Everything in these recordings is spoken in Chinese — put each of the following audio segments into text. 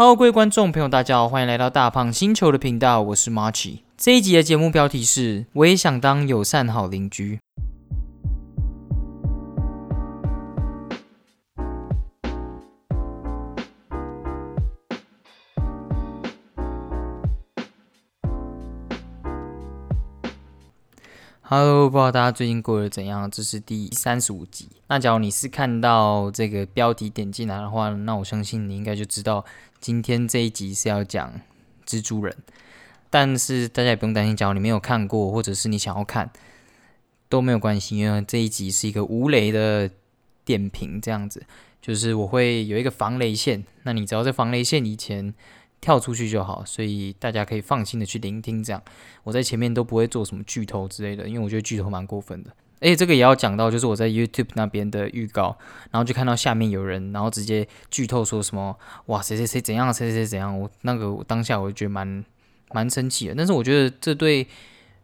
Hello，各位观众朋友，大家好，欢迎来到大胖星球的频道，我是 Marchy。这一集的节目标题是“我也想当友善好邻居”。Hello，不知道大家最近过得怎样？这是第三十五集。那假如你是看到这个标题点进来的话，那我相信你应该就知道今天这一集是要讲蜘蛛人。但是大家也不用担心，假如你没有看过，或者是你想要看都没有关系，因为这一集是一个无雷的点评，这样子就是我会有一个防雷线，那你只要在防雷线以前。跳出去就好，所以大家可以放心的去聆听。这样，我在前面都不会做什么剧透之类的，因为我觉得剧透蛮过分的。而且这个也要讲到，就是我在 YouTube 那边的预告，然后就看到下面有人，然后直接剧透说什么“哇，谁谁谁怎样，谁谁谁怎样”。我那个当下我就觉得蛮蛮生气的。但是我觉得这对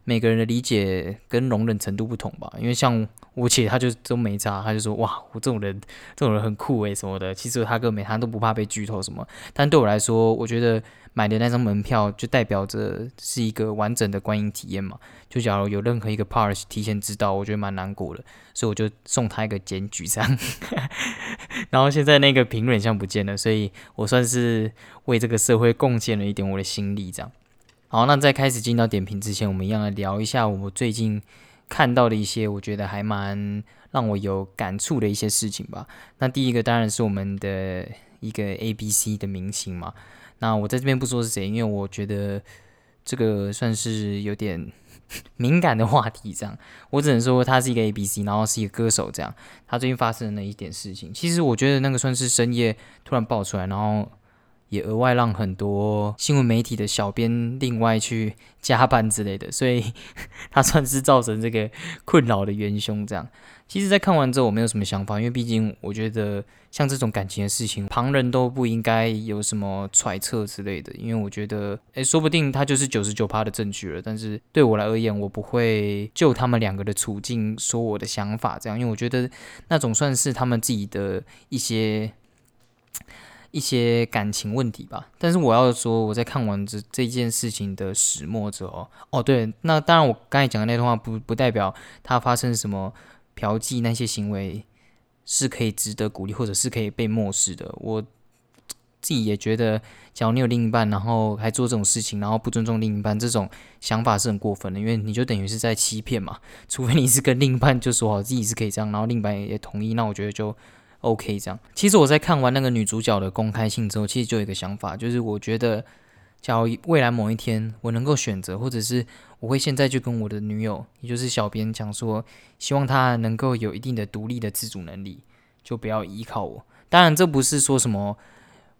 每个人的理解跟容忍程度不同吧，因为像。我姐她就都没差，她就说哇，我这种人，这种人很酷诶什么的。其实他跟美他都不怕被剧透什么，但对我来说，我觉得买的那张门票就代表着是一个完整的观影体验嘛。就假如有任何一个 part 提前知道，我觉得蛮难过的，所以我就送他一个检举这样。然后现在那个评论像不见了，所以我算是为这个社会贡献了一点我的心力这样。好，那在开始进到点评之前，我们一样来聊一下我最近。看到的一些，我觉得还蛮让我有感触的一些事情吧。那第一个当然是我们的一个 A B C 的明星嘛。那我在这边不说是谁，因为我觉得这个算是有点敏感的话题。这样，我只能说他是一个 A B C，然后是一个歌手。这样，他最近发生了一点事情，其实我觉得那个算是深夜突然爆出来，然后。也额外让很多新闻媒体的小编另外去加班之类的，所以 他算是造成这个困扰的元凶。这样，其实，在看完之后，我没有什么想法，因为毕竟我觉得像这种感情的事情，旁人都不应该有什么揣测之类的。因为我觉得，诶，说不定他就是九十九趴的证据了。但是对我来而言，我不会就他们两个的处境说我的想法，这样，因为我觉得那种算是他们自己的一些。一些感情问题吧，但是我要说，我在看完这这件事情的始末之后，哦，对，那当然我刚才讲的那段话不不代表他发生什么嫖妓那些行为是可以值得鼓励或者是可以被漠视的。我自己也觉得，假如你有另一半，然后还做这种事情，然后不尊重另一半，这种想法是很过分的，因为你就等于是在欺骗嘛。除非你是跟另一半就说好自己是可以这样，然后另一半也同意，那我觉得就。OK，这样。其实我在看完那个女主角的公开信之后，其实就有一个想法，就是我觉得，假如未来某一天我能够选择，或者是我会现在就跟我的女友，也就是小编讲说，希望她能够有一定的独立的自主能力，就不要依靠我。当然，这不是说什么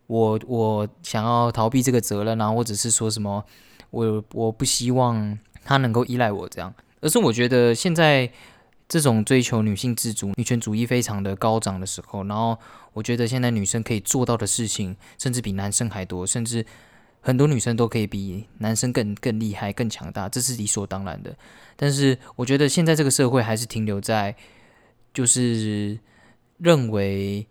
我我想要逃避这个责任啊，或者是说什么我我不希望她能够依赖我这样，而是我觉得现在。这种追求女性自主、女权主义非常的高涨的时候，然后我觉得现在女生可以做到的事情，甚至比男生还多，甚至很多女生都可以比男生更更厉害、更强大，这是理所当然的。但是我觉得现在这个社会还是停留在，就是认为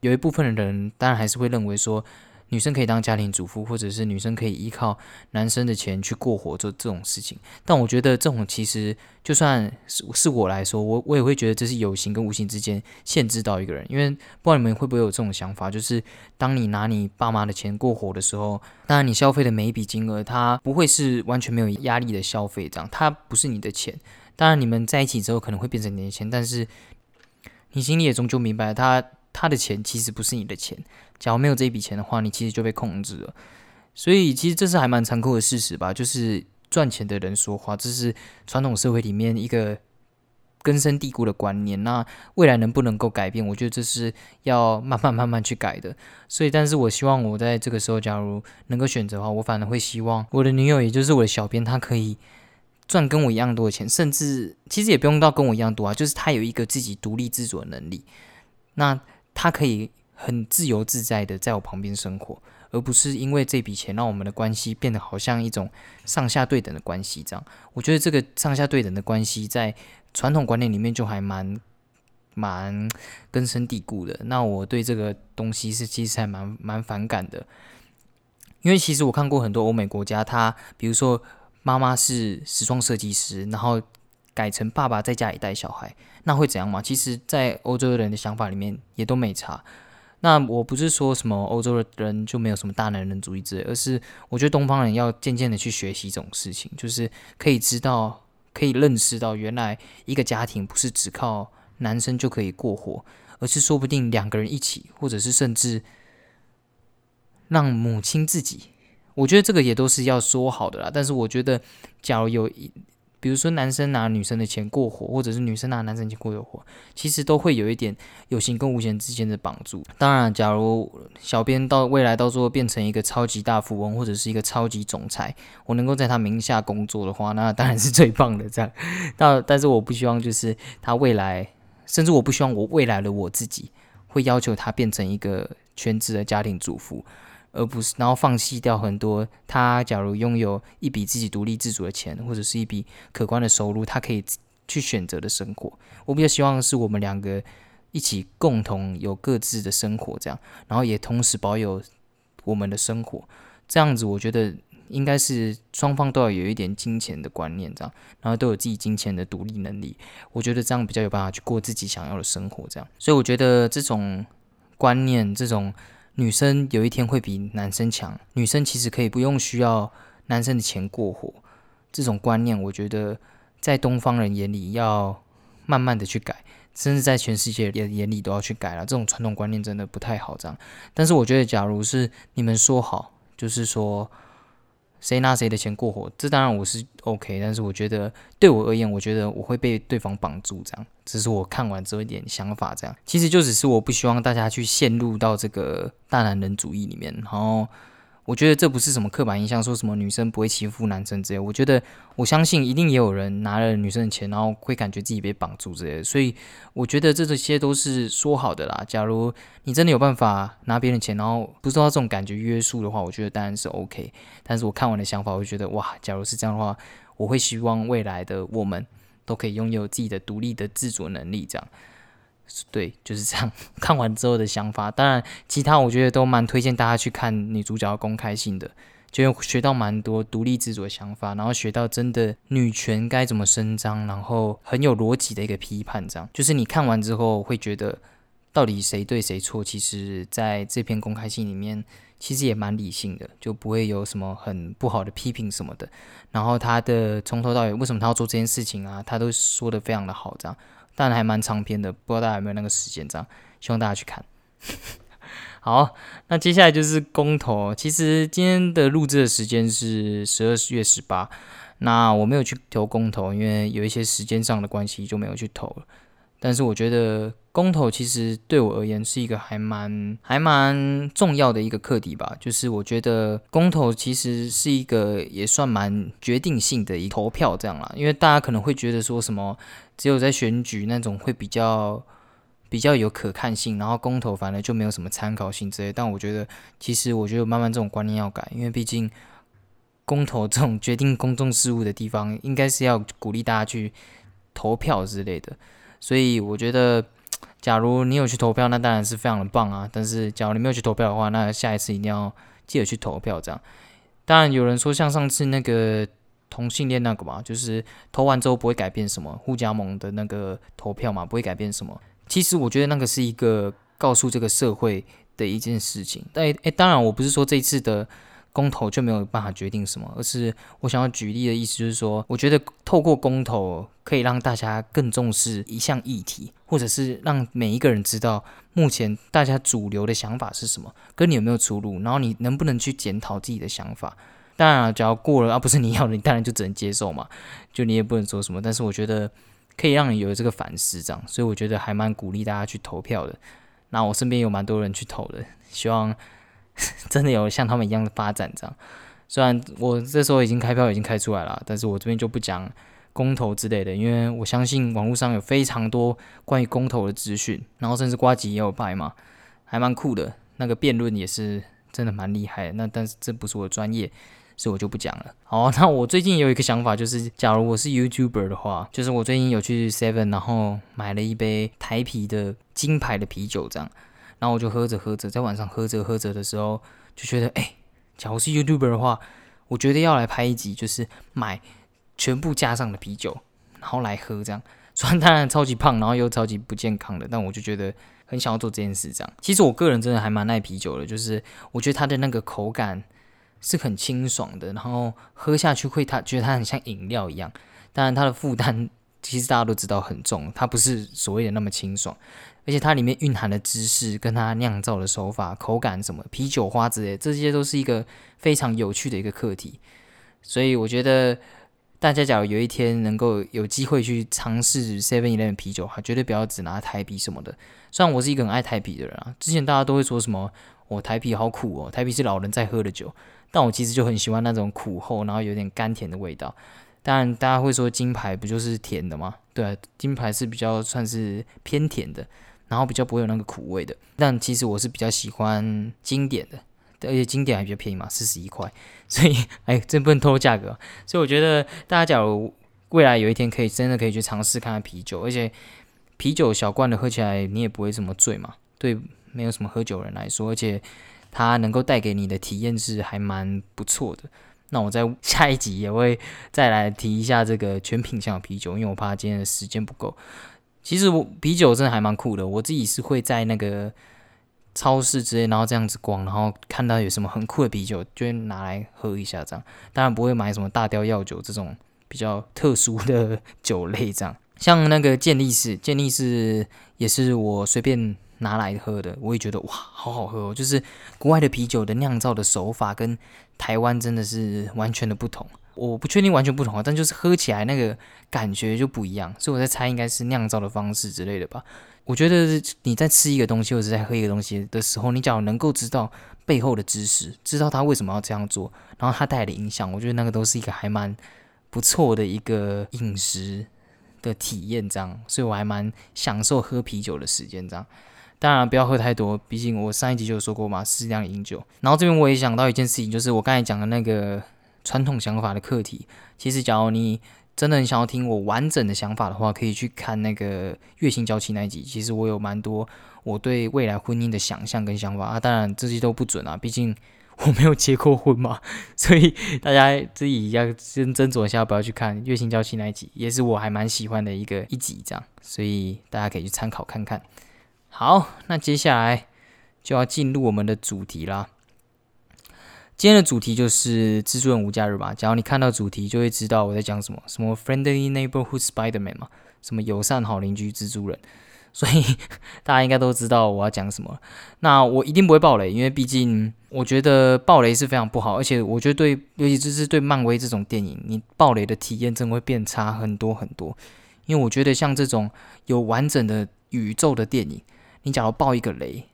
有一部分的人，当然还是会认为说。女生可以当家庭主妇，或者是女生可以依靠男生的钱去过活，做这种事情。但我觉得这种其实就算是是我来说，我我也会觉得这是有形跟无形之间限制到一个人。因为不知道你们会不会有这种想法，就是当你拿你爸妈的钱过活的时候，当然你消费的每一笔金额，它不会是完全没有压力的消费，这样它不是你的钱。当然你们在一起之后可能会变成你的钱，但是你心里也终究明白，他他的钱其实不是你的钱。假如没有这一笔钱的话，你其实就被控制了。所以其实这是还蛮残酷的事实吧，就是赚钱的人说话，这是传统社会里面一个根深蒂固的观念。那未来能不能够改变，我觉得这是要慢慢慢慢去改的。所以，但是我希望我在这个时候，假如能够选择的话，我反而会希望我的女友，也就是我的小编，她可以赚跟我一样多的钱，甚至其实也不用到跟我一样多啊，就是她有一个自己独立自主的能力，那他可以。很自由自在的在我旁边生活，而不是因为这笔钱让我们的关系变得好像一种上下对等的关系这样。我觉得这个上下对等的关系在传统观念里面就还蛮蛮根深蒂固的。那我对这个东西是其实还蛮蛮反感的，因为其实我看过很多欧美国家，他比如说妈妈是时装设计师，然后改成爸爸在家里带小孩，那会怎样嘛？其实，在欧洲人的想法里面也都没差。那我不是说什么欧洲的人就没有什么大男人主义之类，而是我觉得东方人要渐渐的去学习这种事情，就是可以知道。可以认识到，原来一个家庭不是只靠男生就可以过活，而是说不定两个人一起，或者是甚至让母亲自己。我觉得这个也都是要说好的啦。但是我觉得，假如有一。比如说，男生拿女生的钱过活，或者是女生拿男生钱过活，其实都会有一点有形跟无形之间的绑住。当然，假如小编到未来到最后变成一个超级大富翁，或者是一个超级总裁，我能够在他名下工作的话，那当然是最棒的。这样，但但是我不希望就是他未来，甚至我不希望我未来的我自己会要求他变成一个全职的家庭主妇。而不是，然后放弃掉很多。他假如拥有一笔自己独立自主的钱，或者是一笔可观的收入，他可以去选择的生活。我比较希望是我们两个一起共同有各自的生活，这样，然后也同时保有我们的生活。这样子，我觉得应该是双方都要有一点金钱的观念，这样，然后都有自己金钱的独立能力。我觉得这样比较有办法去过自己想要的生活，这样。所以我觉得这种观念，这种。女生有一天会比男生强，女生其实可以不用需要男生的钱过活，这种观念我觉得在东方人眼里要慢慢的去改，甚至在全世界的眼里都要去改了。这种传统观念真的不太好，这样。但是我觉得，假如是你们说好，就是说。谁拿谁的钱过活，这当然我是 OK，但是我觉得对我而言，我觉得我会被对方绑住，这样，只是我看完之后一点想法，这样，其实就只是我不希望大家去陷入到这个大男人主义里面，然后。我觉得这不是什么刻板印象，说什么女生不会欺负男生之类。我觉得我相信一定也有人拿了女生的钱，然后会感觉自己被绑住之类的。所以我觉得这这些都是说好的啦。假如你真的有办法拿别人的钱，然后不受到这种感觉约束的话，我觉得当然是 OK。但是我看完的想法，我觉得哇，假如是这样的话，我会希望未来的我们都可以拥有自己的独立的自主能力，这样。对，就是这样。看完之后的想法，当然其他我觉得都蛮推荐大家去看女主角的公开信的，就学到蛮多独立自主的想法，然后学到真的女权该怎么伸张，然后很有逻辑的一个批判。这样就是你看完之后会觉得到底谁对谁错，其实在这篇公开信里面其实也蛮理性的，就不会有什么很不好的批评什么的。然后他的从头到尾为什么他要做这件事情啊，他都说的非常的好，这样。但还蛮长篇的，不知道大家有没有那个时间，这样希望大家去看。好，那接下来就是公投。其实今天的录制的时间是十二月十八，那我没有去投公投，因为有一些时间上的关系就没有去投了。但是我觉得公投其实对我而言是一个还蛮还蛮重要的一个课题吧。就是我觉得公投其实是一个也算蛮决定性的一投票这样啦。因为大家可能会觉得说什么只有在选举那种会比较比较有可看性，然后公投反而就没有什么参考性之类。但我觉得其实我觉得慢慢这种观念要改，因为毕竟公投这种决定公众事务的地方，应该是要鼓励大家去投票之类的。所以我觉得，假如你有去投票，那当然是非常的棒啊。但是，假如你没有去投票的话，那下一次一定要记得去投票。这样，当然有人说像上次那个同性恋那个嘛，就是投完之后不会改变什么，互加盟的那个投票嘛，不会改变什么。其实我觉得那个是一个告诉这个社会的一件事情。但诶，当然我不是说这一次的。公投就没有办法决定什么，而是我想要举例的意思就是说，我觉得透过公投可以让大家更重视一项议题，或者是让每一个人知道目前大家主流的想法是什么，跟你有没有出入，然后你能不能去检讨自己的想法。当然，只要过了啊，不是你要的，你当然就只能接受嘛，就你也不能说什么。但是我觉得可以让你有这个反思，这样，所以我觉得还蛮鼓励大家去投票的。那我身边有蛮多人去投的，希望。真的有像他们一样的发展，这样。虽然我这时候已经开票已经开出来了，但是我这边就不讲公投之类的，因为我相信网络上有非常多关于公投的资讯，然后甚至瓜吉也有拍嘛，还蛮酷的。那个辩论也是真的蛮厉害。那但是这不是我的专业，所以我就不讲了。好，那我最近有一个想法，就是假如我是 YouTuber 的话，就是我最近有去 Seven，然后买了一杯台啤的金牌的啤酒，这样，然后我就喝着喝着，在晚上喝着喝着的时候，就觉得，哎，假如是 YouTuber 的话，我觉得要来拍一集，就是买全部加上的啤酒，然后来喝这样。虽然当然超级胖，然后又超级不健康的，但我就觉得很想要做这件事。这样，其实我个人真的还蛮爱啤酒的，就是我觉得它的那个口感是很清爽的，然后喝下去会它觉得它很像饮料一样。当然它的负担其实大家都知道很重，它不是所谓的那么清爽，而且它里面蕴含的知识跟它酿造的手法、口感什么啤酒花之类，这些都是一个非常有趣的一个课题。所以我觉得。大家假如有一天能够有机会去尝试 Seven Eleven 啤酒，哈，绝对不要只拿台啤什么的。虽然我是一个很爱台啤的人啊，之前大家都会说什么我台啤好苦哦，台啤是老人在喝的酒，但我其实就很喜欢那种苦后，然后有点甘甜的味道。当然，大家会说金牌不就是甜的吗？对，金牌是比较算是偏甜的，然后比较不会有那个苦味的。但其实我是比较喜欢经典的。而且经典还比较便宜嘛，四十一块，所以哎，真不能偷价格。所以我觉得大家假如未来有一天可以真的可以去尝试看看啤酒，而且啤酒小罐的喝起来你也不会这么醉嘛。对，没有什么喝酒人来说，而且它能够带给你的体验是还蛮不错的。那我在下一集也会再来提一下这个全品项的啤酒，因为我怕今天的时间不够。其实我啤酒真的还蛮酷的，我自己是会在那个。超市之类，然后这样子逛，然后看到有什么很酷的啤酒，就会拿来喝一下。这样当然不会买什么大雕药酒这种比较特殊的酒类。这样像那个健力士，健力士也是我随便拿来喝的，我也觉得哇，好好喝哦。就是国外的啤酒的酿造的手法跟台湾真的是完全的不同。我不确定完全不同啊，但就是喝起来那个感觉就不一样。所以我在猜应该是酿造的方式之类的吧。我觉得你在吃一个东西或者在喝一个东西的时候，你只要能够知道背后的知识，知道他为什么要这样做，然后它带来的影响，我觉得那个都是一个还蛮不错的一个饮食的体验。这样，所以我还蛮享受喝啤酒的时间。这样，当然不要喝太多，毕竟我上一集就有说过嘛，适量饮酒。然后这边我也想到一件事情，就是我刚才讲的那个传统想法的课题。其实，假如你真的很想要听我完整的想法的话，可以去看那个月薪娇妻那一集。其实我有蛮多我对未来婚姻的想象跟想法啊，当然这些都不准啊，毕竟我没有结过婚嘛。所以大家自己要先斟酌一下，不要去看月薪娇妻那一集，也是我还蛮喜欢的一个一集这样，所以大家可以去参考看看。好，那接下来就要进入我们的主题啦。今天的主题就是蜘蛛人无假日吧。假如你看到主题，就会知道我在讲什么，什么 Friendly Neighborhood Spider-Man 嘛，什么友善好邻居蜘蛛人。所以大家应该都知道我要讲什么。那我一定不会爆雷，因为毕竟我觉得爆雷是非常不好，而且我觉得对，尤其是对漫威这种电影，你爆雷的体验真会变差很多很多。因为我觉得像这种有完整的宇宙的电影，你假如爆一个雷。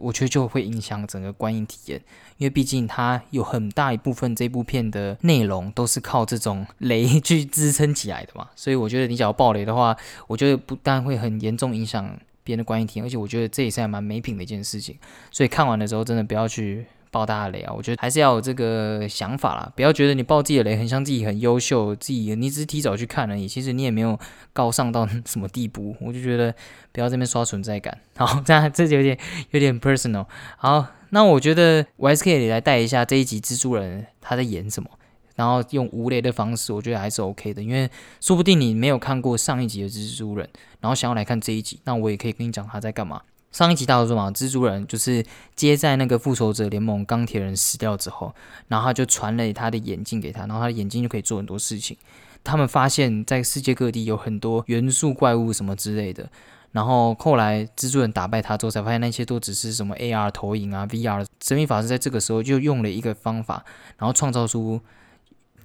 我觉得就会影响整个观影体验，因为毕竟它有很大一部分这部片的内容都是靠这种雷 去支撑起来的嘛，所以我觉得你只要爆雷的话，我觉得不但会很严重影响别人的观影体验，而且我觉得这也是还蛮没品的一件事情，所以看完的时候真的不要去。爆大的雷啊！我觉得还是要有这个想法啦，不要觉得你爆自己的雷很像自己很优秀，自己你只是提早去看而已，其实你也没有高尚到什么地步。我就觉得不要这边刷存在感，好，这样这就有点有点 personal。好，那我觉得我还是可以来带一下这一集蜘蛛人他在演什么，然后用无雷的方式，我觉得还是 OK 的，因为说不定你没有看过上一集的蜘蛛人，然后想要来看这一集，那我也可以跟你讲他在干嘛。上一集大家说嘛，蜘蛛人就是接在那个复仇者联盟钢铁人死掉之后，然后他就传了他的眼镜给他，然后他的眼镜就可以做很多事情。他们发现，在世界各地有很多元素怪物什么之类的。然后后来蜘蛛人打败他之后，才发现那些都只是什么 AR 投影啊、VR。神秘法师在这个时候就用了一个方法，然后创造出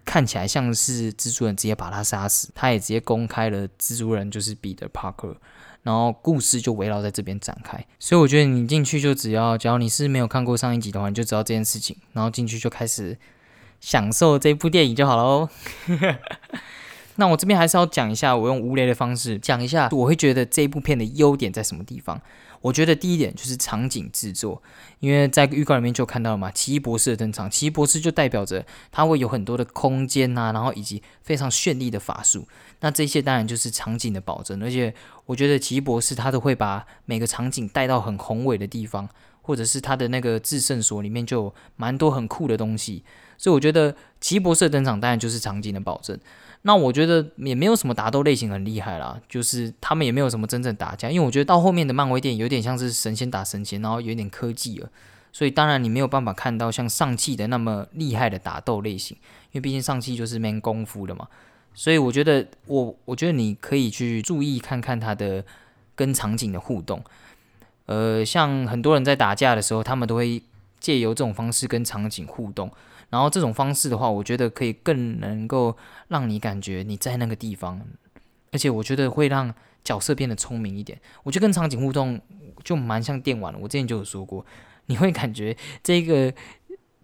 看起来像是蜘蛛人，直接把他杀死。他也直接公开了蜘蛛人就是彼得·帕克。然后故事就围绕在这边展开，所以我觉得你进去就只要，只要你是没有看过上一集的话，你就知道这件事情，然后进去就开始享受这部电影就好了哦。那我这边还是要讲一下，我用无雷的方式讲一下，我会觉得这部片的优点在什么地方。我觉得第一点就是场景制作，因为在预告里面就看到了嘛，奇异博士的登场，奇异博士就代表着他会有很多的空间呐，然后以及非常绚丽的法术，那这些当然就是场景的保证，而且我觉得奇异博士他都会把每个场景带到很宏伟的地方，或者是他的那个制胜所里面就有蛮多很酷的东西，所以我觉得奇异博士登场当然就是场景的保证。那我觉得也没有什么打斗类型很厉害啦，就是他们也没有什么真正打架，因为我觉得到后面的漫威电影有点像是神仙打神仙，然后有点科技了，所以当然你没有办法看到像上汽的那么厉害的打斗类型，因为毕竟上汽就是没功夫的嘛，所以我觉得我我觉得你可以去注意看看它的跟场景的互动，呃，像很多人在打架的时候，他们都会借由这种方式跟场景互动。然后这种方式的话，我觉得可以更能够让你感觉你在那个地方，而且我觉得会让角色变得聪明一点。我觉得跟场景互动就蛮像电玩。我之前就有说过，你会感觉这个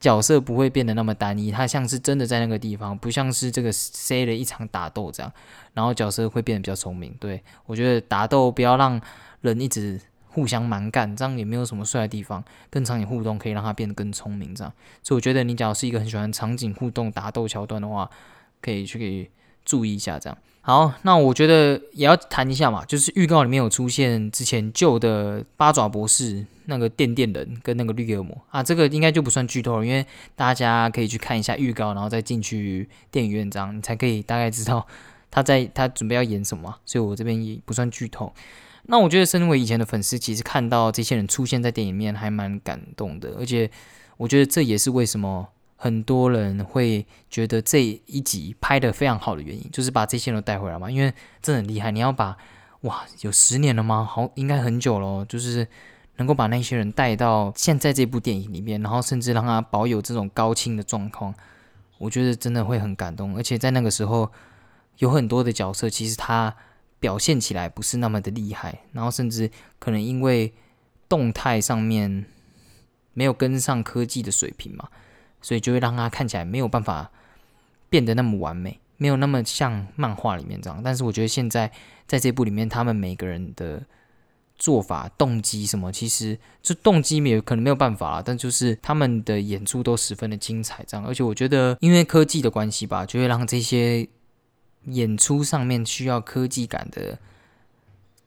角色不会变得那么单一，他像是真的在那个地方，不像是这个塞了一场打斗这样。然后角色会变得比较聪明。对我觉得打斗不要让人一直。互相蛮干，这样也没有什么帅的地方。跟场景互动可以让他变得更聪明，这样。所以我觉得你假如是一个很喜欢场景互动打斗桥段的话，可以去给注意一下。这样好，那我觉得也要谈一下嘛，就是预告里面有出现之前旧的八爪博士那个电电人跟那个绿恶魔啊，这个应该就不算剧透了，因为大家可以去看一下预告，然后再进去电影院这样，你才可以大概知道他在他准备要演什么。所以我这边也不算剧透。那我觉得，身为以前的粉丝，其实看到这些人出现在电影面，还蛮感动的。而且，我觉得这也是为什么很多人会觉得这一集拍的非常好的原因，就是把这些都带回来嘛。因为真的很厉害，你要把哇，有十年了吗？好，应该很久了。就是能够把那些人带到现在这部电影里面，然后甚至让他保有这种高清的状况，我觉得真的会很感动。而且在那个时候，有很多的角色，其实他。表现起来不是那么的厉害，然后甚至可能因为动态上面没有跟上科技的水平嘛，所以就会让它看起来没有办法变得那么完美，没有那么像漫画里面这样。但是我觉得现在在这部里面，他们每个人的做法、动机什么，其实这动机没有可能没有办法了，但就是他们的演出都十分的精彩，这样。而且我觉得因为科技的关系吧，就会让这些。演出上面需要科技感的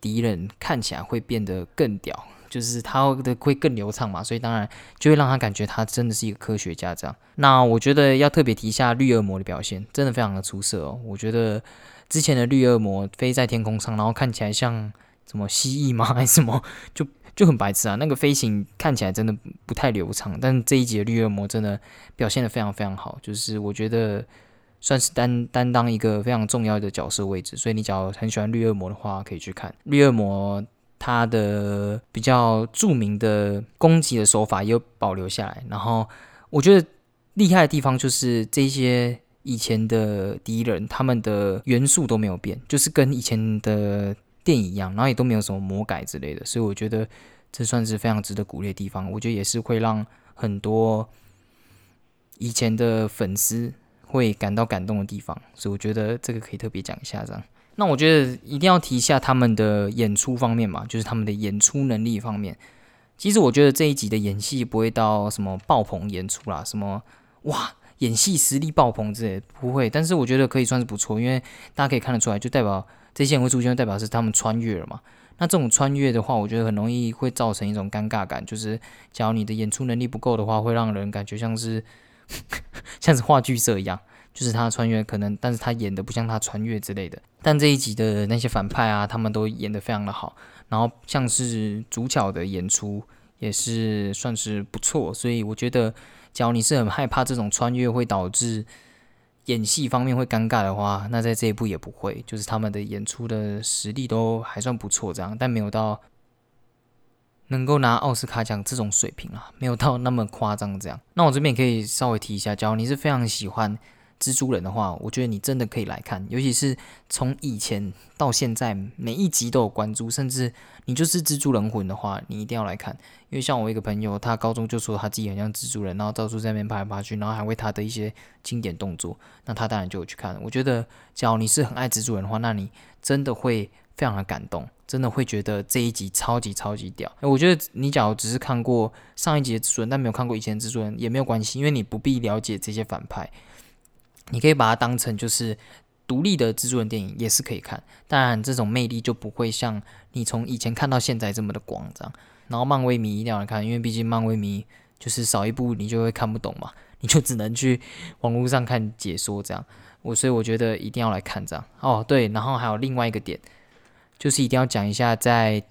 敌人看起来会变得更屌，就是他的会更流畅嘛，所以当然就会让他感觉他真的是一个科学家这样。那我觉得要特别提一下绿恶魔的表现，真的非常的出色哦。我觉得之前的绿恶魔飞在天空上，然后看起来像什么蜥蜴吗？还是什么？就就很白痴啊，那个飞行看起来真的不太流畅。但这一集的绿恶魔真的表现的非常非常好，就是我觉得。算是担担当一个非常重要的角色位置，所以你只要很喜欢绿恶魔的话，可以去看绿恶魔。他的比较著名的攻击的手法也保留下来。然后我觉得厉害的地方就是这些以前的敌人，他们的元素都没有变，就是跟以前的电影一样，然后也都没有什么魔改之类的。所以我觉得这算是非常值得鼓励的地方。我觉得也是会让很多以前的粉丝。会感到感动的地方，所以我觉得这个可以特别讲一下。这样，那我觉得一定要提一下他们的演出方面嘛，就是他们的演出能力方面。其实我觉得这一集的演戏不会到什么爆棚演出啦，什么哇演戏实力爆棚之类不会，但是我觉得可以算是不错，因为大家可以看得出来，就代表这些人会出现，代表是他们穿越了嘛。那这种穿越的话，我觉得很容易会造成一种尴尬感，就是假如你的演出能力不够的话，会让人感觉像是。像是话剧社一样，就是他穿越可能，但是他演的不像他穿越之类的。但这一集的那些反派啊，他们都演得非常的好，然后像是主角的演出也是算是不错。所以我觉得，假如你是很害怕这种穿越会导致演戏方面会尴尬的话，那在这一部也不会，就是他们的演出的实力都还算不错，这样，但没有到。能够拿奥斯卡奖这种水平啊，没有到那么夸张这样。那我这边可以稍微提一下，假如你是非常喜欢蜘蛛人的话，我觉得你真的可以来看，尤其是从以前到现在每一集都有关注，甚至你就是蜘蛛人魂的话，你一定要来看。因为像我一个朋友，他高中就说他自己很像蜘蛛人，然后到处在那边爬来爬去，然后还为他的一些经典动作，那他当然就有去看。我觉得，假如你是很爱蜘蛛人的话，那你真的会。非常的感动，真的会觉得这一集超级超级屌。我觉得你假如只是看过上一集的蜘蛛人，但没有看过以前的蜘蛛人也没有关系，因为你不必了解这些反派，你可以把它当成就是独立的蜘蛛人电影也是可以看。当然，这种魅力就不会像你从以前看到现在这么的广，这样。然后漫威迷一定要来看，因为毕竟漫威迷就是少一部你就会看不懂嘛，你就只能去网络上看解说这样。我所以我觉得一定要来看这样。哦，对，然后还有另外一个点，就是一定要讲一下，在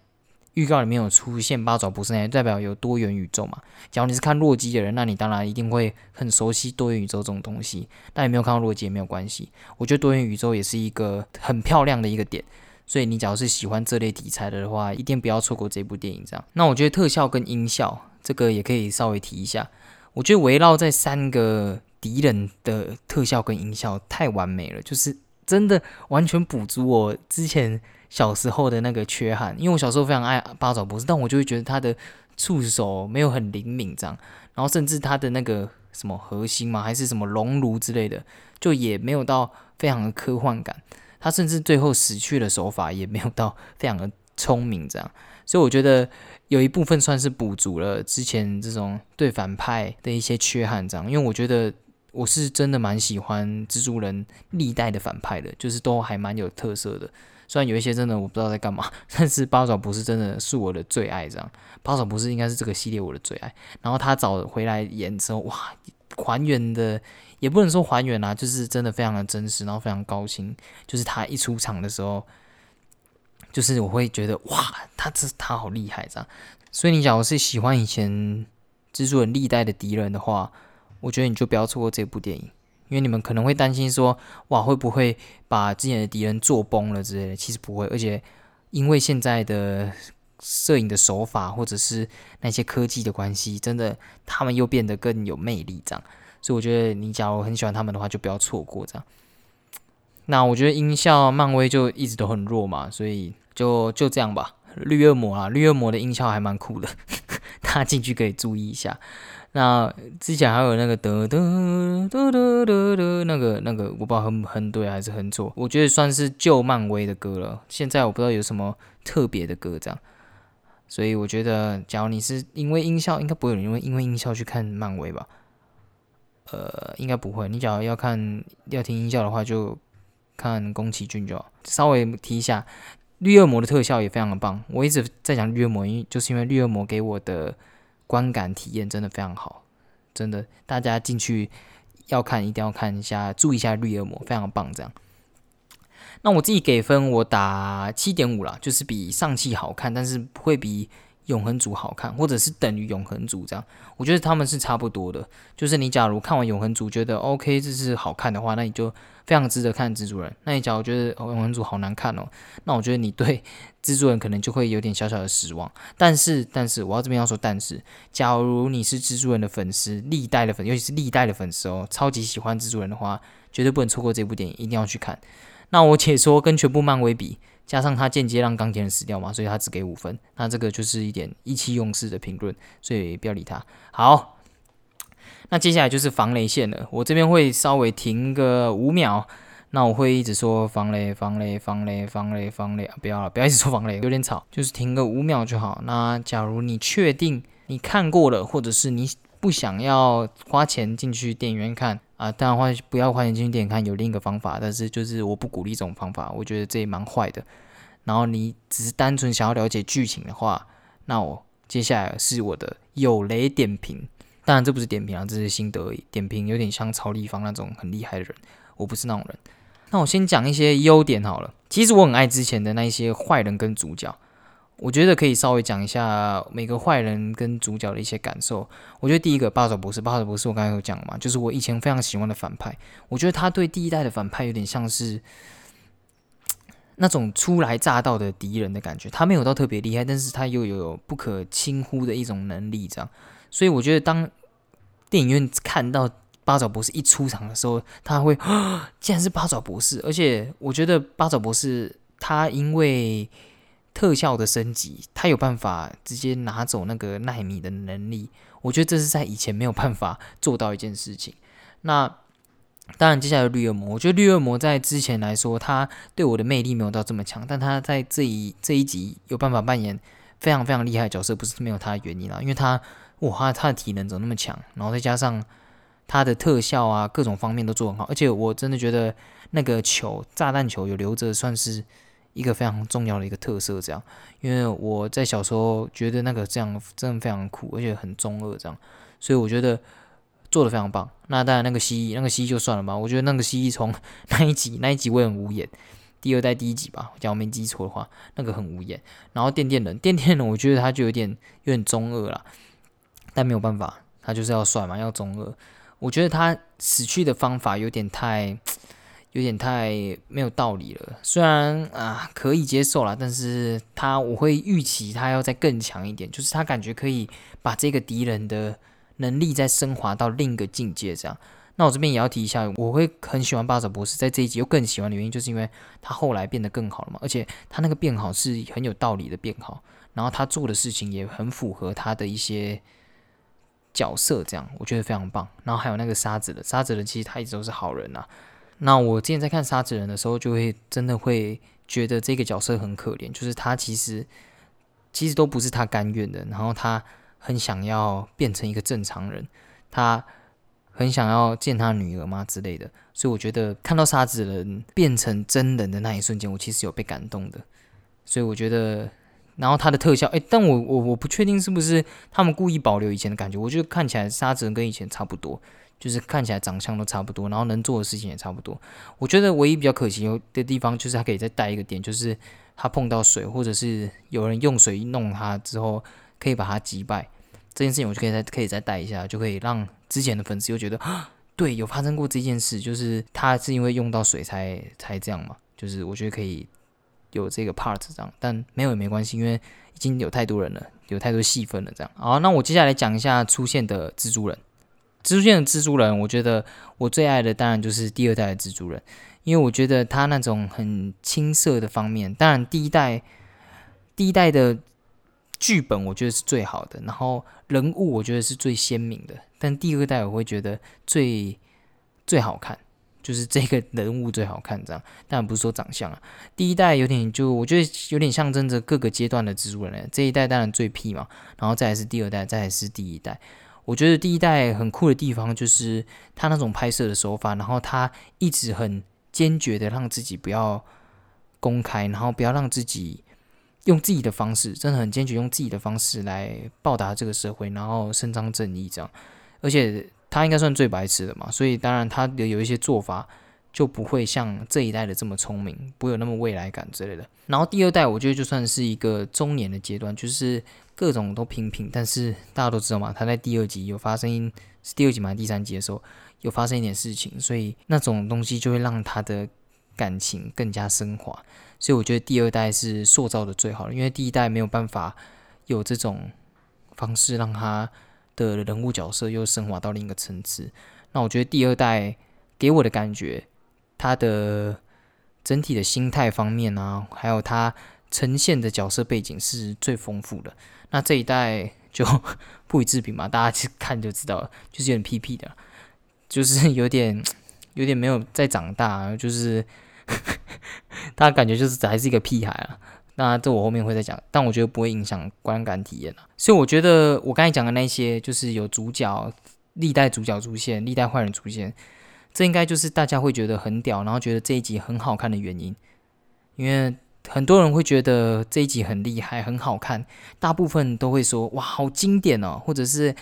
预告里面有出现八爪博士，代表有多元宇宙嘛。假如你是看洛基的人，那你当然一定会很熟悉多元宇宙这种东西。但你没有看到洛基也没有关系，我觉得多元宇宙也是一个很漂亮的一个点。所以你假如是喜欢这类题材的话，一定不要错过这部电影。这样，那我觉得特效跟音效这个也可以稍微提一下。我觉得围绕在三个敌人的特效跟音效太完美了，就是真的完全补足我之前小时候的那个缺憾。因为我小时候非常爱八爪博士，但我就会觉得他的触手没有很灵敏，这样，然后甚至他的那个什么核心嘛，还是什么熔炉之类的，就也没有到非常的科幻感。他甚至最后死去的手法也没有到非常的聪明，这样，所以我觉得有一部分算是补足了之前这种对反派的一些缺憾，这样。因为我觉得我是真的蛮喜欢蜘蛛人历代的反派的，就是都还蛮有特色的。虽然有一些真的我不知道在干嘛，但是八爪博士真的是我的最爱，这样。八爪博士应该是这个系列我的最爱。然后他找回来演之后，哇，还原的。也不能说还原啦，就是真的非常的真实，然后非常高清。就是他一出场的时候，就是我会觉得哇，他这他好厉害这样。所以你假如是喜欢以前蜘蛛人历代的敌人的话，我觉得你就不要错过这部电影，因为你们可能会担心说哇会不会把之前的敌人做崩了之类的，其实不会。而且因为现在的摄影的手法或者是那些科技的关系，真的他们又变得更有魅力这样。所以我觉得你假如很喜欢他们的话，就不要错过这样。那我觉得音效漫威就一直都很弱嘛，所以就就这样吧。绿恶魔啊，绿恶魔的音效还蛮酷的，大家进去可以注意一下。那之前还有那个得得得得得得那个那个，我不知道哼哼对还是哼错，我觉得算是旧漫威的歌了。现在我不知道有什么特别的歌这样。所以我觉得，假如你是因为音效，应该不会有人因为因为音效去看漫威吧。呃，应该不会。你假如要看要听音效的话，就看宫崎骏就好。稍微提一下，绿恶魔的特效也非常的棒。我一直在讲绿恶魔，因就是因为绿恶魔给我的观感体验真的非常好，真的。大家进去要看，一定要看一下，注意一下绿恶魔，非常棒。这样。那我自己给分，我打七点五啦，就是比上期好看，但是不会比。永恒族好看，或者是等于永恒族这样，我觉得他们是差不多的。就是你假如看完永恒族觉得 OK，这是好看的话，那你就非常值得看蜘蛛人。那你假如觉得永恒族好难看哦，那我觉得你对蜘蛛人可能就会有点小小的失望。但是，但是我要这边要说，但是，假如你是蜘蛛人的粉丝，历代的粉，尤其是历代的粉丝哦，超级喜欢蜘蛛人的话，绝对不能错过这部电影，一定要去看。那我且说跟全部漫威比。加上他间接让钢铁人死掉嘛，所以他只给五分。那这个就是一点意气用事的评论，所以不要理他。好，那接下来就是防雷线了。我这边会稍微停个五秒，那我会一直说防雷、防雷、防雷、防雷、防雷。不要了，不要一直说防雷，有点吵，就是停个五秒就好。那假如你确定你看过了，或者是你不想要花钱进去电影院看。啊，当然话不要花钱进去电影看，有另一个方法，但是就是我不鼓励这种方法，我觉得这也蛮坏的。然后你只是单纯想要了解剧情的话，那我接下来是我的有雷点评。当然这不是点评啊，这是心得而已。点评有点像曹立方那种很厉害的人，我不是那种人。那我先讲一些优点好了。其实我很爱之前的那一些坏人跟主角。我觉得可以稍微讲一下每个坏人跟主角的一些感受。我觉得第一个八爪博士，八爪博士我刚才有讲嘛，就是我以前非常喜欢的反派。我觉得他对第一代的反派有点像是 那种初来乍到的敌人的感觉。他没有到特别厉害，但是他又有不可轻忽的一种能力，这样。所以我觉得当电影院看到八爪博士一出场的时候，他会 竟然是八爪博士，而且我觉得八爪博士他因为。特效的升级，他有办法直接拿走那个纳米的能力，我觉得这是在以前没有办法做到一件事情。那当然接下来绿恶魔，我觉得绿恶魔在之前来说，他对我的魅力没有到这么强，但他在这一这一集有办法扮演非常非常厉害的角色，不是没有他的原因啦，因为他哇，他他的体能怎么那么强，然后再加上他的特效啊，各种方面都做很好，而且我真的觉得那个球炸弹球有留着，算是一个非常重要的一个特色，这样，因为我在小时候觉得那个这样真的非常酷，而且很中二这样，所以我觉得。做的非常棒，那当然那个蜥蜴，那个蜥蜴就算了吧。我觉得那个蜥蜴从 那一集那一集我很无言，第二代第一集吧，假如没记错的话，那个很无言。然后电电人，电电人，我觉得他就有点有点中二了，但没有办法，他就是要帅嘛，要中二。我觉得他死去的方法有点太有点太没有道理了，虽然啊可以接受了，但是他我会预期他要再更强一点，就是他感觉可以把这个敌人的。能力再升华到另一个境界，这样。那我这边也要提一下，我会很喜欢八爪博士，在这一集又更喜欢的原因，就是因为他后来变得更好了嘛，而且他那个变好是很有道理的变好，然后他做的事情也很符合他的一些角色，这样我觉得非常棒。然后还有那个沙子的沙子人，其实他一直都是好人呐。那我之前在看沙子人的时候，就会真的会觉得这个角色很可怜，就是他其实其实都不是他甘愿的，然后他。很想要变成一个正常人，他很想要见他女儿吗之类的，所以我觉得看到沙子人变成真人的那一瞬间，我其实有被感动的。所以我觉得，然后他的特效，哎，但我我我不确定是不是他们故意保留以前的感觉。我觉得看起来沙子人跟以前差不多，就是看起来长相都差不多，然后能做的事情也差不多。我觉得唯一比较可惜的地方，就是他可以再带一个点，就是他碰到水，或者是有人用水弄他之后。可以把他击败这件事情，我就可以再可以再带一下，就可以让之前的粉丝又觉得啊，对，有发生过这件事，就是他是因为用到水才才这样嘛，就是我觉得可以有这个 part 这样，但没有也没关系，因为已经有太多人了，有太多戏份了这样。好，那我接下来讲一下出现的蜘蛛人，出现的蜘蛛人，我觉得我最爱的当然就是第二代的蜘蛛人，因为我觉得他那种很青涩的方面，当然第一代第一代的。剧本我觉得是最好的，然后人物我觉得是最鲜明的，但第二代我会觉得最最好看，就是这个人物最好看这样，当然不是说长相啊。第一代有点就我觉得有点象征着各个阶段的蜘蛛人，这一代当然最屁嘛，然后再来是第二代，再来是第一代。我觉得第一代很酷的地方就是他那种拍摄的手法，然后他一直很坚决的让自己不要公开，然后不要让自己。用自己的方式，真的很坚决，用自己的方式来报答这个社会，然后伸张正义这样。而且他应该算最白痴的嘛，所以当然他的有一些做法就不会像这一代的这么聪明，不会有那么未来感之类的。然后第二代我觉得就算是一个中年的阶段，就是各种都平平，但是大家都知道嘛，他在第二集有发生，是第二集嘛，第三集的时候有发生一点事情，所以那种东西就会让他的感情更加升华。所以我觉得第二代是塑造的最好的，因为第一代没有办法有这种方式让他的人物角色又升华到另一个层次。那我觉得第二代给我的感觉，他的整体的心态方面啊，还有他呈现的角色背景是最丰富的。那这一代就不予置评嘛，大家去看就知道了，就是有点屁屁的，就是有点 有点没有在长大，就是。他感觉就是还是一个屁孩啊，那这我后面会再讲，但我觉得不会影响观感体验啊。所以我觉得我刚才讲的那些，就是有主角历代主角出现，历代坏人出现，这应该就是大家会觉得很屌，然后觉得这一集很好看的原因。因为很多人会觉得这一集很厉害、很好看，大部分都会说哇好经典哦，或者是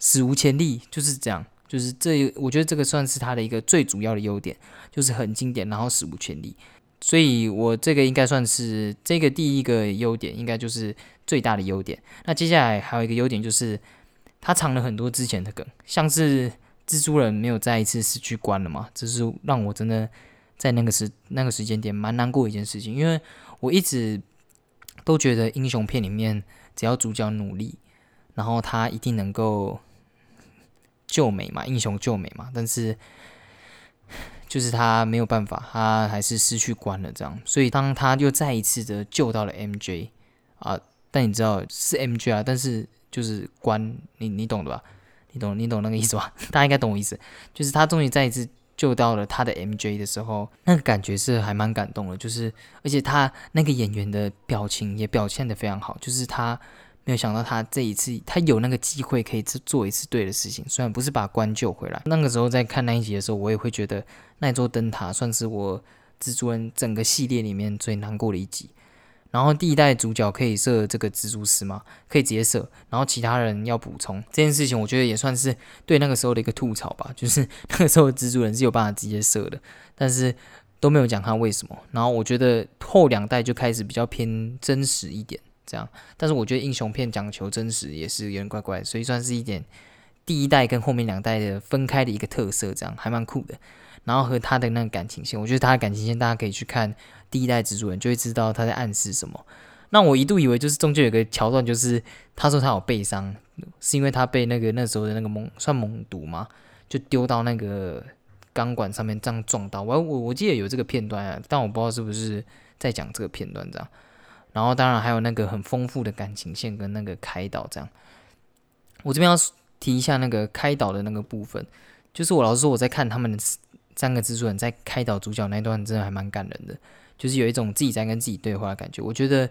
史无前例，就是这样。就是这，我觉得这个算是它的一个最主要的优点，就是很经典，然后史无前例。所以我这个应该算是这个第一个优点，应该就是最大的优点。那接下来还有一个优点就是，它藏了很多之前的梗，像是蜘蛛人没有再一次失去关了嘛，这是让我真的在那个时那个时间点蛮难过一件事情，因为我一直都觉得英雄片里面只要主角努力，然后他一定能够。救美嘛，英雄救美嘛，但是就是他没有办法，他还是失去关了这样。所以当他又再一次的救到了 MJ 啊，但你知道是 MJ 啊，但是就是关，你你懂的吧？你懂你懂那个意思吧？大家应该懂我意思，就是他终于再一次救到了他的 MJ 的时候，那个感觉是还蛮感动的。就是而且他那个演员的表情也表现的非常好，就是他没有想到他这一次他有那个机会可以去做一次对的事情，虽然不是把关救回来。那个时候在看那一集的时候，我也会觉得那座灯塔算是我蜘蛛人整个系列里面最难过的一集。然后第一代主角可以射这个蜘蛛丝吗？可以直接射，然后其他人要补充这件事情，我觉得也算是对那个时候的一个吐槽吧。就是那个时候蜘蛛人是有办法直接射的，但是都没有讲他为什么。然后我觉得后两代就开始比较偏真实一点，这样。但是我觉得英雄片讲求真实也是有点怪怪，所以算是一点第一代跟后面两代的分开的一个特色，这样还蛮酷的。然后和他的那个感情线，我觉得他的感情线大家可以去看。第一代蜘蛛人就会知道他在暗示什么。那我一度以为就是中间有个桥段，就是他说他有背伤，是因为他被那个那时候的那个猛算猛毒吗？就丢到那个钢管上面这样撞到。我我我记得有这个片段啊，但我不知道是不是在讲这个片段这样。然后当然还有那个很丰富的感情线跟那个开导这样。我这边要提一下那个开导的那个部分，就是我老实说我在看他们的三个蜘蛛人在开导主角那一段，真的还蛮感人的。就是有一种自己在跟自己对话的感觉。我觉得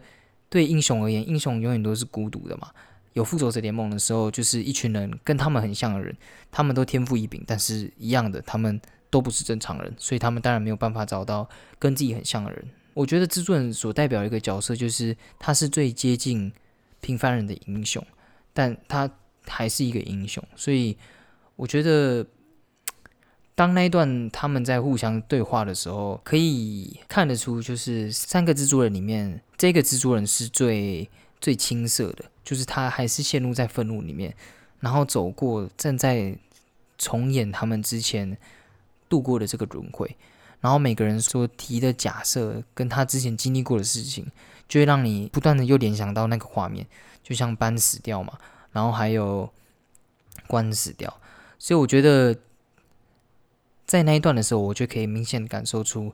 对英雄而言，英雄永远都是孤独的嘛。有复仇者联盟的时候，就是一群人跟他们很像的人，他们都天赋异禀，但是一样的，他们都不是正常人，所以他们当然没有办法找到跟自己很像的人。我觉得蜘蛛人所代表一个角色，就是他是最接近平凡人的英雄，但他还是一个英雄，所以我觉得。当那一段他们在互相对话的时候，可以看得出，就是三个蜘蛛人里面，这个蜘蛛人是最最青涩的，就是他还是陷入在愤怒里面，然后走过正在重演他们之前度过的这个轮回，然后每个人所提的假设跟他之前经历过的事情，就会让你不断的又联想到那个画面，就像班死掉嘛，然后还有关死掉，所以我觉得。在那一段的时候，我就可以明显感受出，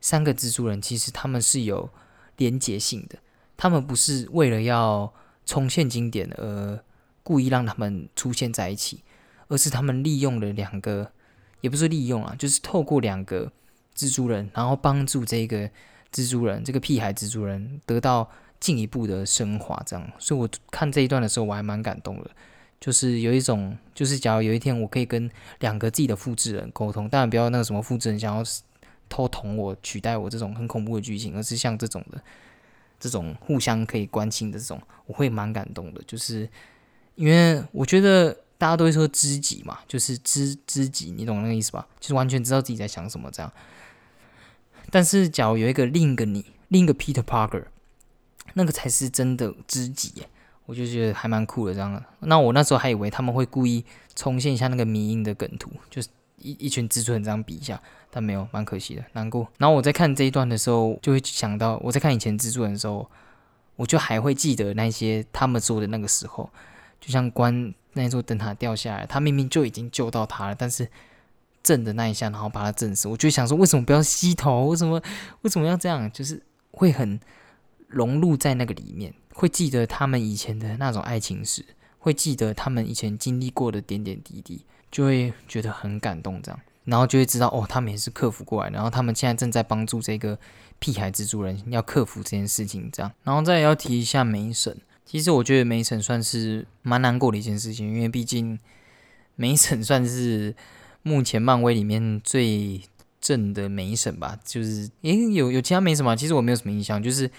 三个蜘蛛人其实他们是有连结性的，他们不是为了要重现经典而故意让他们出现在一起，而是他们利用了两个，也不是利用啊，就是透过两个蜘蛛人，然后帮助这个蜘蛛人，这个屁孩蜘蛛人得到进一步的升华，这样，所以我看这一段的时候，我还蛮感动的。就是有一种，就是假如有一天我可以跟两个自己的复制人沟通，当然不要那个什么复制人想要偷捅我、取代我这种很恐怖的剧情，而是像这种的这种互相可以关心的这种，我会蛮感动的。就是因为我觉得大家都会说知己嘛，就是知知己，你懂那个意思吧？就是完全知道自己在想什么这样。但是假如有一个另一个你，另一个 Peter Parker，那个才是真的知己耶。我就觉得还蛮酷的这样的。那我那时候还以为他们会故意重现一下那个迷音的梗图，就是一一群蜘蛛人这样比一下，但没有，蛮可惜的，难过。然后我在看这一段的时候，就会想到我在看以前蜘蛛人的时候，我就还会记得那些他们说的那个时候，就像关那座灯塔掉下来，他明明就已经救到他了，但是震的那一下，然后把他震死，我就想说，为什么不要吸头？为什么为什么要这样？就是会很融入在那个里面。会记得他们以前的那种爱情史，会记得他们以前经历过的点点滴滴，就会觉得很感动，这样，然后就会知道哦，他们也是克服过来，然后他们现在正在帮助这个屁孩蜘蛛人要克服这件事情，这样，然后再要提一下梅婶，其实我觉得梅婶算是蛮难过的一件事情，因为毕竟梅婶算是目前漫威里面最正的梅婶吧，就是诶有有其他梅婶吗？其实我没有什么印象，就是。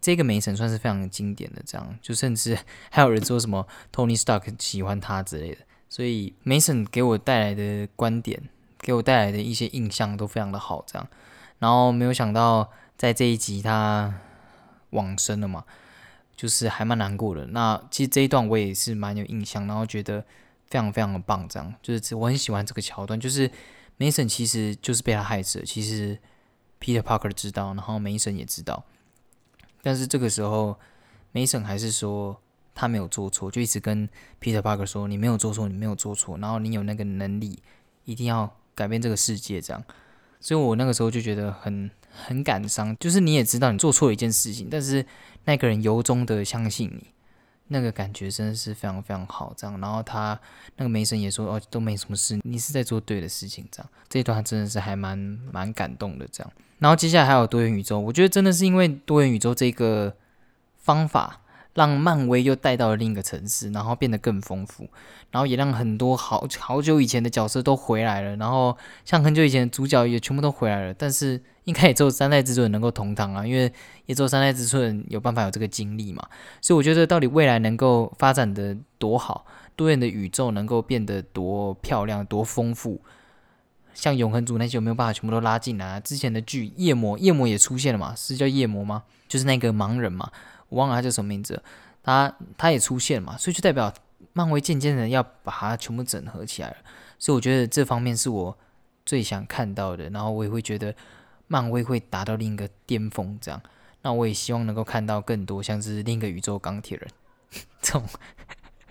这个梅森算是非常经典的，这样就甚至还有人说什么 Tony Stark 喜欢他之类的，所以梅婶给我带来的观点，给我带来的一些印象都非常的好，这样。然后没有想到在这一集他往生了嘛，就是还蛮难过的。那其实这一段我也是蛮有印象，然后觉得非常非常的棒，这样就是我很喜欢这个桥段，就是梅婶其实就是被他害死，其实 Peter Parker 知道，然后梅森也知道。但是这个时候，梅婶还是说他没有做错，就一直跟 Peter Parker 说：“你没有做错，你没有做错，然后你有那个能力，一定要改变这个世界。”这样，所以我那个时候就觉得很很感伤。就是你也知道你做错了一件事情，但是那个人由衷的相信你，那个感觉真的是非常非常好。这样，然后他那个梅神也说哦，都没什么事，你是在做对的事情。这样，这一段真的是还蛮蛮感动的。这样，然后接下来还有多元宇宙，我觉得真的是因为多元宇宙这个方法。让漫威又带到了另一个层次，然后变得更丰富，然后也让很多好好久以前的角色都回来了，然后像很久以前主角也全部都回来了。但是应该也只有三代之尊能够同堂啊，因为也只有三代之尊有办法有这个经历嘛。所以我觉得到底未来能够发展的多好，多元的宇宙能够变得多漂亮、多丰富，像永恒族那些有没有办法全部都拉进来？之前的剧夜魔，夜魔也出现了嘛？是叫夜魔吗？就是那个盲人嘛。我忘了他叫什么名字，他他也出现了嘛，所以就代表漫威渐渐的要把它全部整合起来了。所以我觉得这方面是我最想看到的，然后我也会觉得漫威会达到另一个巅峰，这样。那我也希望能够看到更多像是另一个宇宙钢铁人这种，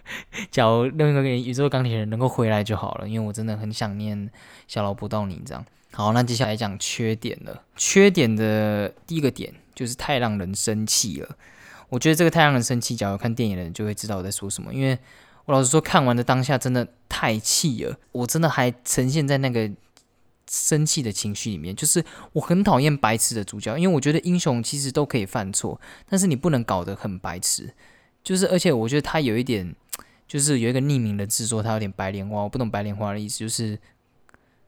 假如另一个宇宙钢铁人能够回来就好了，因为我真的很想念小老婆到你这样。好，那接下来讲缺点了。缺点的第一个点就是太让人生气了。我觉得这个太让人生气，假如看电影的人就会知道我在说什么。因为我老实说，看完的当下真的太气了，我真的还呈现在那个生气的情绪里面。就是我很讨厌白痴的主角，因为我觉得英雄其实都可以犯错，但是你不能搞得很白痴。就是而且我觉得他有一点，就是有一个匿名的制作，他有点白莲花。我不懂白莲花的意思，就是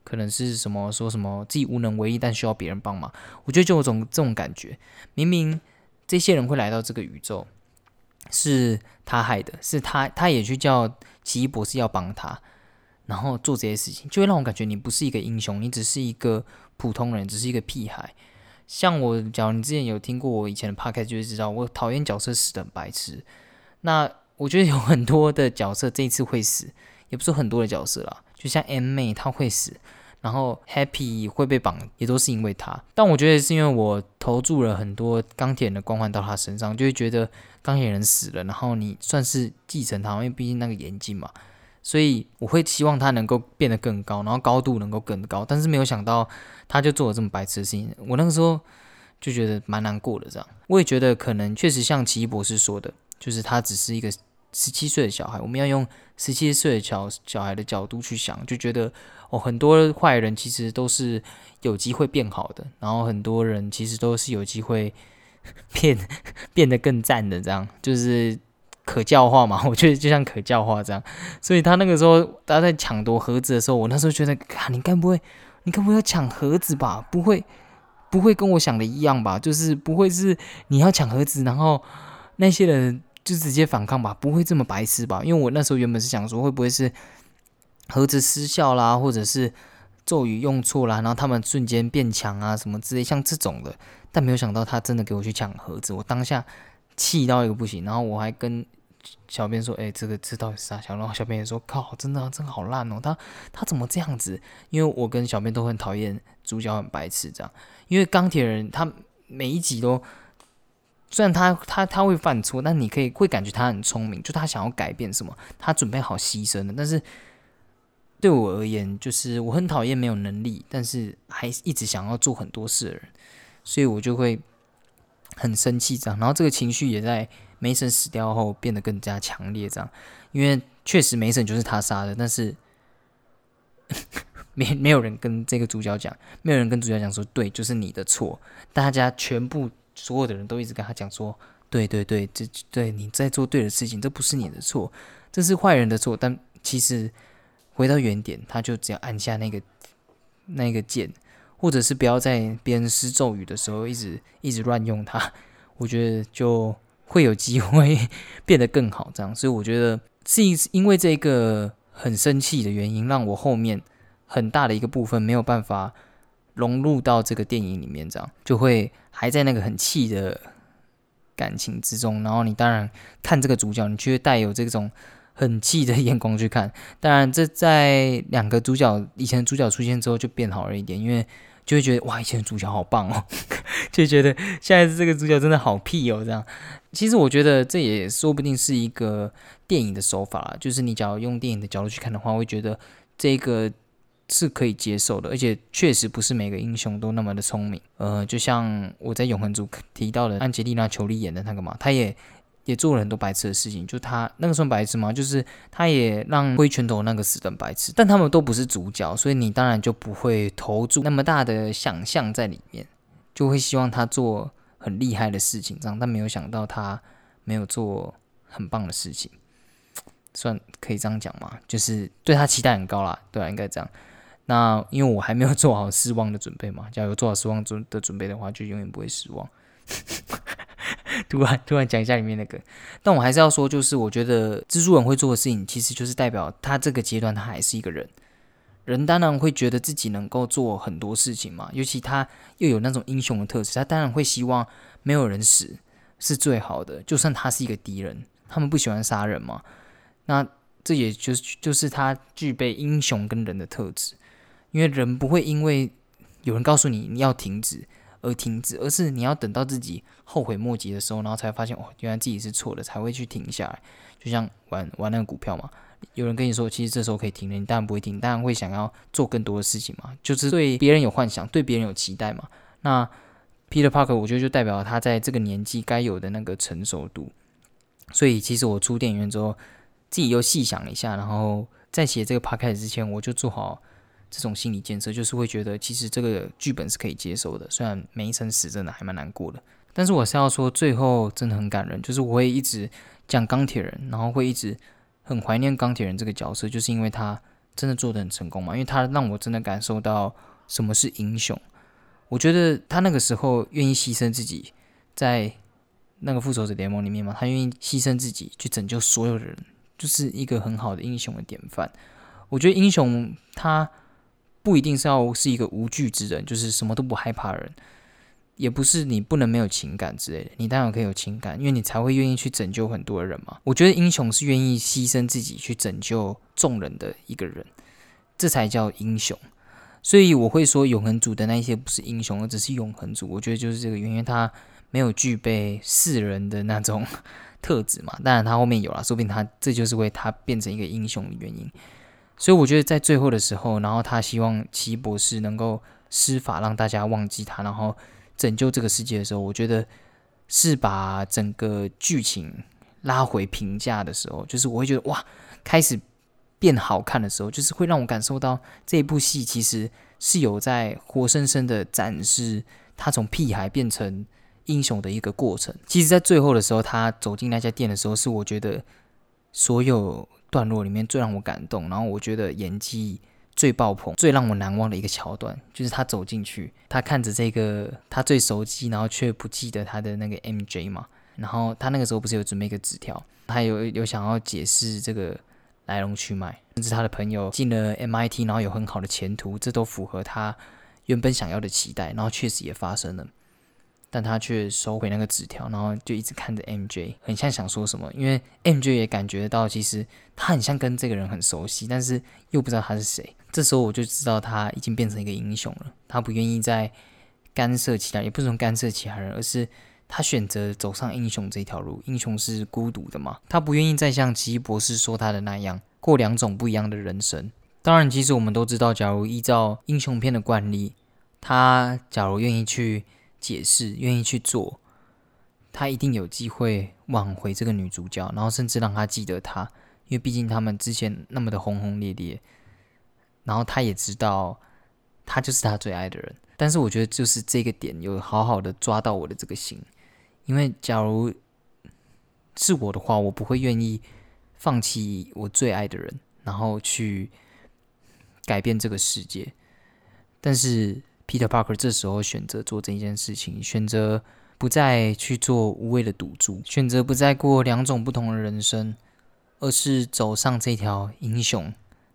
可能是什么说什么自己无能为力，但需要别人帮忙。我觉得就有种这种感觉，明明。这些人会来到这个宇宙，是他害的，是他，他也去叫奇异博士要帮他，然后做这些事情，就会让我感觉你不是一个英雄，你只是一个普通人，只是一个屁孩。像我，假如你之前有听过我以前的 podcast，就会知道我讨厌角色死的白痴。那我觉得有很多的角色这一次会死，也不是很多的角色啦，就像 M 妹她会死。然后 Happy 会被绑，也都是因为他。但我觉得是因为我投注了很多钢铁人的光环到他身上，就会觉得钢铁人死了，然后你算是继承他，因为毕竟那个眼镜嘛，所以我会希望他能够变得更高，然后高度能够更高。但是没有想到他就做了这么白痴的事情，我那个时候就觉得蛮难过的。这样，我也觉得可能确实像奇异博士说的，就是他只是一个十七岁的小孩，我们要用十七岁的小小孩的角度去想，就觉得。哦，很多坏人其实都是有机会变好的，然后很多人其实都是有机会 变 变得更赞的，这样就是可教化嘛。我觉得就像可教化这样，所以他那个时候他在抢夺盒子的时候，我那时候觉得，啊，你该不会，你该不会要抢盒子吧？不会，不会跟我想的一样吧？就是不会是你要抢盒子，然后那些人就直接反抗吧？不会这么白痴吧？因为我那时候原本是想说，会不会是？盒子失效啦，或者是咒语用错啦，然后他们瞬间变强啊，什么之类，像这种的。但没有想到他真的给我去抢盒子，我当下气到一个不行。然后我还跟小编说：“哎，这个这到底是啥？”然后小编也说：“靠，真的真好烂哦！他他怎么这样子？”因为我跟小编都很讨厌主角很白痴这样。因为钢铁人他每一集都虽然他他他会犯错，但你可以会感觉他很聪明，就他想要改变什么，他准备好牺牲的，但是。对我而言，就是我很讨厌没有能力，但是还一直想要做很多事的人，所以我就会很生气这样。然后这个情绪也在梅森死掉后变得更加强烈这样，因为确实梅森就是他杀的，但是 没没有人跟这个主角讲，没有人跟主角讲说对，就是你的错。大家全部所有的人都一直跟他讲说，对对对，这对你在做对的事情，这不是你的错，这是坏人的错。但其实。回到原点，他就只要按下那个那个键，或者是不要在别人施咒语的时候一直一直乱用它，我觉得就会有机会 变得更好。这样，所以我觉得是因为这个很生气的原因，让我后面很大的一个部分没有办法融入到这个电影里面，这样就会还在那个很气的感情之中。然后你当然看这个主角，你就会带有这种。很气的眼光去看，当然这在两个主角以前的主角出现之后就变好了一点，因为就会觉得哇，以前的主角好棒哦，就觉得现在这个主角真的好屁哦，这样。其实我觉得这也说不定是一个电影的手法，就是你只要用电影的角度去看的话，会觉得这个是可以接受的，而且确实不是每个英雄都那么的聪明。呃，就像我在永恒族提到的安吉丽娜·裘丽演的那个嘛，她也。也做了很多白痴的事情。就他那个算白痴吗？就是他也让挥拳头那个死等白痴，但他们都不是主角，所以你当然就不会投注那么大的想象在里面，就会希望他做很厉害的事情，这样。但没有想到他没有做很棒的事情，算可以这样讲吗？就是对他期待很高啦，对啊，应该这样。那因为我还没有做好失望的准备嘛，假如做好失望准的准备的话，就永远不会失望。突然突然讲一下里面那个，但我还是要说，就是我觉得蜘蛛人会做的事情，其实就是代表他这个阶段他还是一个人。人当然会觉得自己能够做很多事情嘛，尤其他又有那种英雄的特质，他当然会希望没有人死是最好的，就算他是一个敌人，他们不喜欢杀人嘛。那这也就是就是他具备英雄跟人的特质。因为人不会因为有人告诉你你要停止而停止，而是你要等到自己后悔莫及的时候，然后才发现哦，原来自己是错的，才会去停下来。就像玩玩那个股票嘛，有人跟你说，其实这时候可以停了，你当然不会停，当然会想要做更多的事情嘛，就是对别人有幻想，对别人有期待嘛。那 Peter Parker 我觉得就代表他在这个年纪该有的那个成熟度。所以其实我出电影院之后，自己又细想一下，然后在写这个 p 开始之前，我就做好。这种心理建设就是会觉得，其实这个剧本是可以接受的。虽然每一生死真的还蛮难过的，但是我是要说，最后真的很感人。就是我会一直讲钢铁人，然后会一直很怀念钢铁人这个角色，就是因为他真的做的很成功嘛。因为他让我真的感受到什么是英雄。我觉得他那个时候愿意牺牲自己，在那个复仇者联盟里面嘛，他愿意牺牲自己去拯救所有的人，就是一个很好的英雄的典范。我觉得英雄他。不一定是要是一个无惧之人，就是什么都不害怕的人，也不是你不能没有情感之类的，你当然可以有情感，因为你才会愿意去拯救很多人嘛。我觉得英雄是愿意牺牲自己去拯救众人的一个人，这才叫英雄。所以我会说，永恒族的那一些不是英雄，而只是永恒族。我觉得就是这个原因，他没有具备世人的那种特质嘛。当然他后面有了，说不定他这就是为他变成一个英雄的原因。所以我觉得在最后的时候，然后他希望奇异博士能够施法让大家忘记他，然后拯救这个世界的时候，我觉得是把整个剧情拉回平价的时候，就是我会觉得哇，开始变好看的时候，就是会让我感受到这部戏其实是有在活生生的展示他从屁孩变成英雄的一个过程。其实，在最后的时候，他走进那家店的时候，是我觉得所有。段落里面最让我感动，然后我觉得演技最爆棚、最让我难忘的一个桥段，就是他走进去，他看着这个他最熟悉，然后却不记得他的那个 MJ 嘛，然后他那个时候不是有准备一个纸条，他有有想要解释这个来龙去脉，甚至他的朋友进了 MIT，然后有很好的前途，这都符合他原本想要的期待，然后确实也发生了。但他却收回那个纸条，然后就一直看着 MJ，很像想说什么。因为 MJ 也感觉到，其实他很像跟这个人很熟悉，但是又不知道他是谁。这时候我就知道他已经变成一个英雄了。他不愿意再干涉其他，也不是说干涉其他人，而是他选择走上英雄这条路。英雄是孤独的嘛？他不愿意再像奇异博士说他的那样，过两种不一样的人生。当然，其实我们都知道，假如依照英雄片的惯例，他假如愿意去。解释愿意去做，他一定有机会挽回这个女主角，然后甚至让她记得他，因为毕竟他们之前那么的轰轰烈烈，然后他也知道他就是他最爱的人。但是我觉得就是这个点有好好的抓到我的这个心，因为假如是我的话，我不会愿意放弃我最爱的人，然后去改变这个世界。但是。Peter Parker 这时候选择做这件事情，选择不再去做无谓的赌注，选择不再过两种不同的人生，而是走上这条英雄、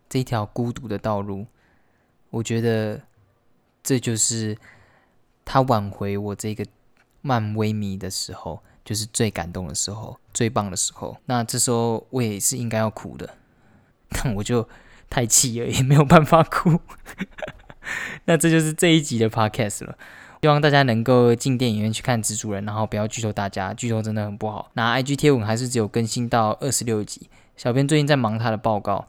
这条孤独的道路。我觉得这就是他挽回我这个漫威迷的时候，就是最感动的时候、最棒的时候。那这时候我也是应该要哭的，但我就太气了，也没有办法哭。那这就是这一集的 podcast 了，希望大家能够进电影院去看蜘蛛人，然后不要剧透大家，剧透真的很不好。那 IG 贴文还是只有更新到二十六集，小编最近在忙他的报告，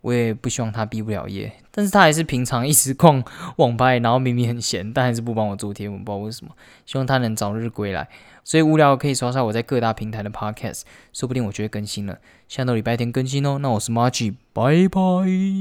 我也不希望他毕不了业，但是他还是平常一直逛网吧，然后明明很闲，但还是不帮我做贴文，不知道为什么。希望他能早日归来。所以无聊可以刷刷我在各大平台的 podcast，说不定我就会更新了。下周礼拜天更新哦。那我是 Margie，拜拜。